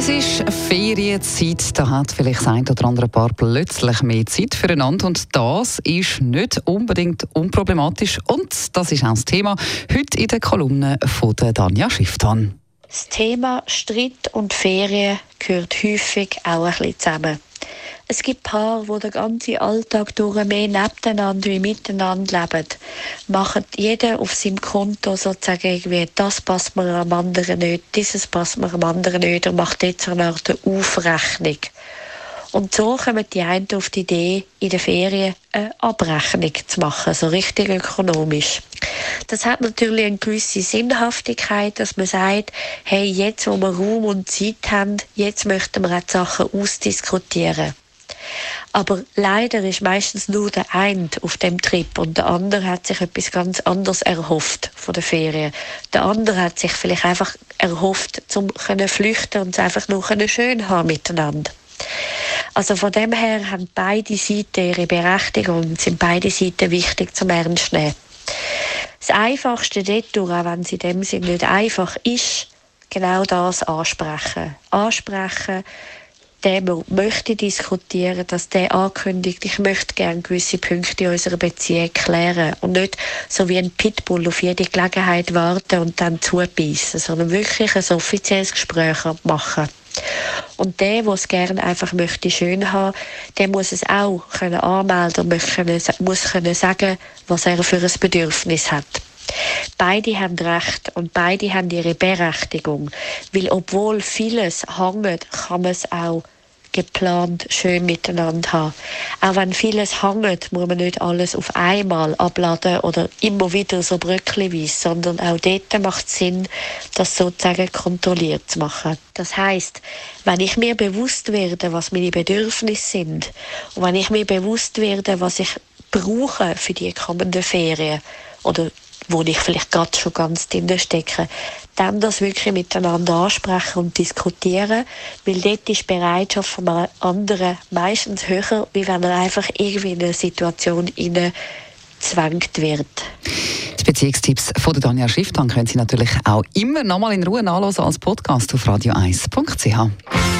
es ist Ferienzeit, da hat vielleicht ein oder andere Paar plötzlich mehr Zeit füreinander und das ist nicht unbedingt unproblematisch und das ist auch das Thema heute in der Kolumne von der Danja Schifftan. Das Thema Streit und Ferien gehört häufig auch ein bisschen zusammen. Es gibt Paare, die den ganzen Alltag durch mehr nebeneinander wie miteinander leben. Machen jeder auf seinem Konto sozusagen irgendwie, das passt mir am anderen nicht, dieses passt mir am anderen nicht, er macht jetzt eine Art Aufrechnung. Und so kommen die einen auf die Idee, in den Ferien eine Abrechnung zu machen, so richtig ökonomisch. Das hat natürlich eine gewisse Sinnhaftigkeit, dass man sagt, hey, jetzt, wo wir Raum und Zeit haben, jetzt möchten wir auch die Sachen ausdiskutieren. Aber leider ist meistens nur der eine auf dem Trip und der andere hat sich etwas ganz anderes erhofft von der Ferien. Der andere hat sich vielleicht einfach erhofft, zum können flüchten und es einfach nur schön haben miteinander. Also von dem her haben beide Seiten ihre Berechtigung und sind beide Seiten wichtig zum Ernst nehmen. Das Einfachste dort, auch wenn es in dem Sinne nicht einfach ist, genau das ansprechen. Ansprechen, der möchte diskutieren, dass der ankündigt, ich möchte gerne gewisse Punkte in unserer Beziehung klären und nicht so wie ein Pitbull auf jede Gelegenheit warten und dann zubeissen, sondern wirklich ein offizielles Gespräch machen. Und der, der es gerne einfach möchte schön haben, der muss es auch können anmelden und muss können sagen, was er für ein Bedürfnis hat. Beide haben Recht und beide haben ihre Berechtigung. Weil obwohl vieles hängt, kann man es auch geplant schön miteinander haben. Auch wenn vieles hängt, muss man nicht alles auf einmal abladen oder immer wieder so bröckchenweise, sondern auch dort macht es Sinn, das sozusagen kontrolliert zu machen. Das heißt, wenn ich mir bewusst werde, was meine Bedürfnisse sind und wenn ich mir bewusst werde, was ich brauche für die kommenden Ferien oder wo ich vielleicht gerade schon ganz drin stecke, dann das wirklich miteinander ansprechen und diskutieren, weil dort ist die Bereitschaft von anderen meistens höher, wie wenn er einfach irgendwie in eine Situation zwängt wird. Die Beziehungstipps von der Daniela Schifftan können Sie natürlich auch immer nochmal in Ruhe nachlesen als Podcast auf radio1.ch.